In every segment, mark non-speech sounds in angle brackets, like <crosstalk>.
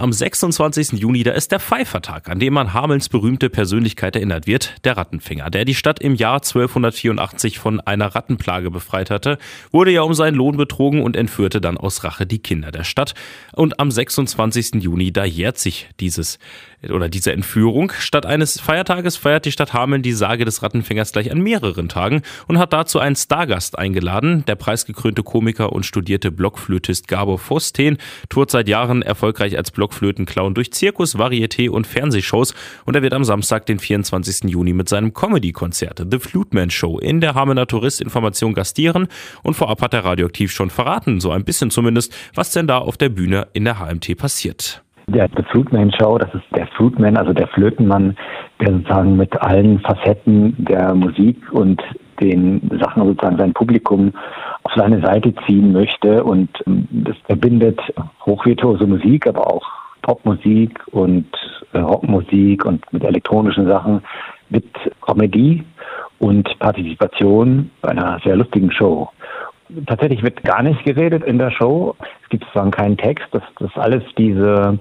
Am 26. Juni, da ist der Pfeiffertag, an dem man Hamelns berühmte Persönlichkeit erinnert wird, der Rattenfänger, der die Stadt im Jahr 1284 von einer Rattenplage befreit hatte, wurde ja um seinen Lohn betrogen und entführte dann aus Rache die Kinder der Stadt. Und am 26. Juni, da jährt sich dieses oder diese Entführung. Statt eines Feiertages feiert die Stadt Hameln die Sage des Rattenfängers gleich an mehreren Tagen und hat dazu einen Stargast eingeladen. Der preisgekrönte Komiker und studierte Blockflötist Gabor Fosten tourt seit Jahren erfolgreich als Block Blockflötenclown durch Zirkus, Varieté und Fernsehshows und er wird am Samstag, den 24. Juni mit seinem Comedy-Konzert The Fluteman Show in der Hamener Touristinformation gastieren und vorab hat er radioaktiv schon verraten, so ein bisschen zumindest, was denn da auf der Bühne in der HMT passiert. Der The Fruitman Show, das ist der Fruitman, also der Flötenmann, der sozusagen mit allen Facetten der Musik und den Sachen sozusagen sein Publikum auf seine Seite ziehen möchte und ähm, das verbindet hochvirtuose Musik, aber auch Popmusik und äh, Rockmusik und mit elektronischen Sachen mit Comedy und Partizipation bei einer sehr lustigen Show. Tatsächlich wird gar nicht geredet in der Show. Es gibt sozusagen keinen Text. Das, das ist alles diese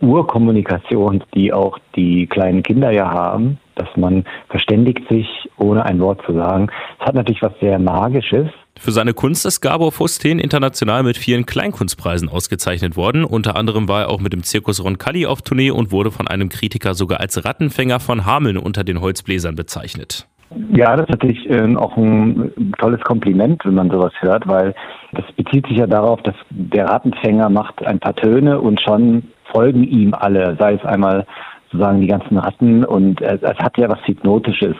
Urkommunikation, die auch die kleinen Kinder ja haben, dass man verständigt sich, ohne ein Wort zu sagen. Es hat natürlich was sehr Magisches. Für seine Kunst ist Gabor Fusten international mit vielen Kleinkunstpreisen ausgezeichnet worden. Unter anderem war er auch mit dem Zirkus Roncalli auf Tournee und wurde von einem Kritiker sogar als Rattenfänger von Hameln unter den Holzbläsern bezeichnet. Ja, das ist natürlich äh, auch ein tolles Kompliment, wenn man sowas hört, weil das bezieht sich ja darauf, dass der Rattenfänger macht ein paar Töne und schon folgen ihm alle, sei es einmal sozusagen die ganzen Ratten und es hat ja was Hypnotisches,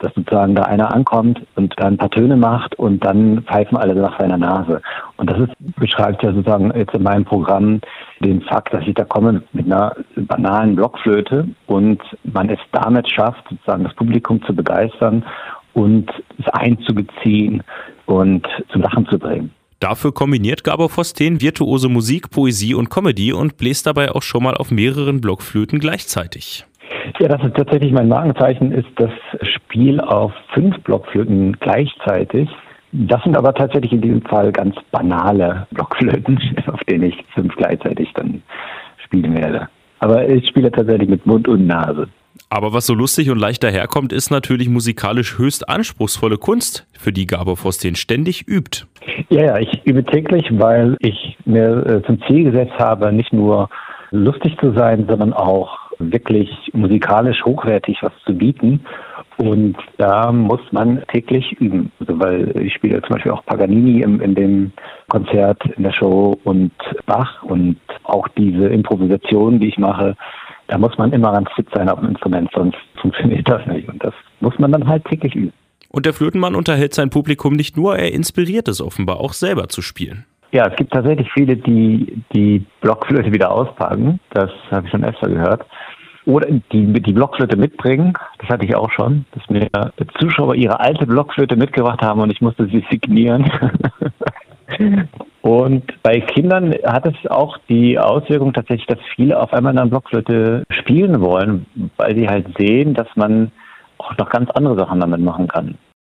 dass sozusagen da einer ankommt und da ein paar Töne macht und dann pfeifen alle nach seiner Nase. Und das ist, beschreibt ja sozusagen jetzt in meinem Programm den Fakt, dass ich da komme mit einer banalen Blockflöte und man es damit schafft, sozusagen das Publikum zu begeistern und es einzubeziehen und zum Lachen zu bringen. Dafür kombiniert Gabor Fosten virtuose Musik, Poesie und Comedy und bläst dabei auch schon mal auf mehreren Blockflöten gleichzeitig. Ja, das ist tatsächlich mein Markenzeichen, ist das Spiel auf fünf Blockflöten gleichzeitig. Das sind aber tatsächlich in diesem Fall ganz banale Blockflöten, <laughs> auf denen ich fünf gleichzeitig dann spielen werde. Aber ich spiele tatsächlich mit Mund und Nase. Aber was so lustig und leicht daherkommt, ist natürlich musikalisch höchst anspruchsvolle Kunst, für die Gabor Forstin ständig übt. Ja, ja, ich übe täglich, weil ich mir äh, zum Ziel gesetzt habe, nicht nur lustig zu sein, sondern auch wirklich musikalisch hochwertig was zu bieten. Und da muss man täglich üben. Also weil ich spiele zum Beispiel auch Paganini in, in dem Konzert, in der Show und Bach und auch diese Improvisation, die ich mache, da muss man immer ganz fit sein auf dem Instrument, sonst funktioniert das nicht. Und das muss man dann halt täglich üben. Und der Flötenmann unterhält sein Publikum nicht nur, er inspiriert es offenbar auch selber zu spielen. Ja, es gibt tatsächlich viele, die die Blockflöte wieder auspacken. Das habe ich schon öfter gehört. Oder die die Blockflöte mitbringen. Das hatte ich auch schon, dass mir Zuschauer ihre alte Blockflöte mitgebracht haben und ich musste sie signieren. <laughs> Und bei Kindern hat es auch die Auswirkung tatsächlich, dass viele auf einmal in einer Blockflöte spielen wollen, weil sie halt sehen, dass man auch noch ganz andere Sachen damit machen kann.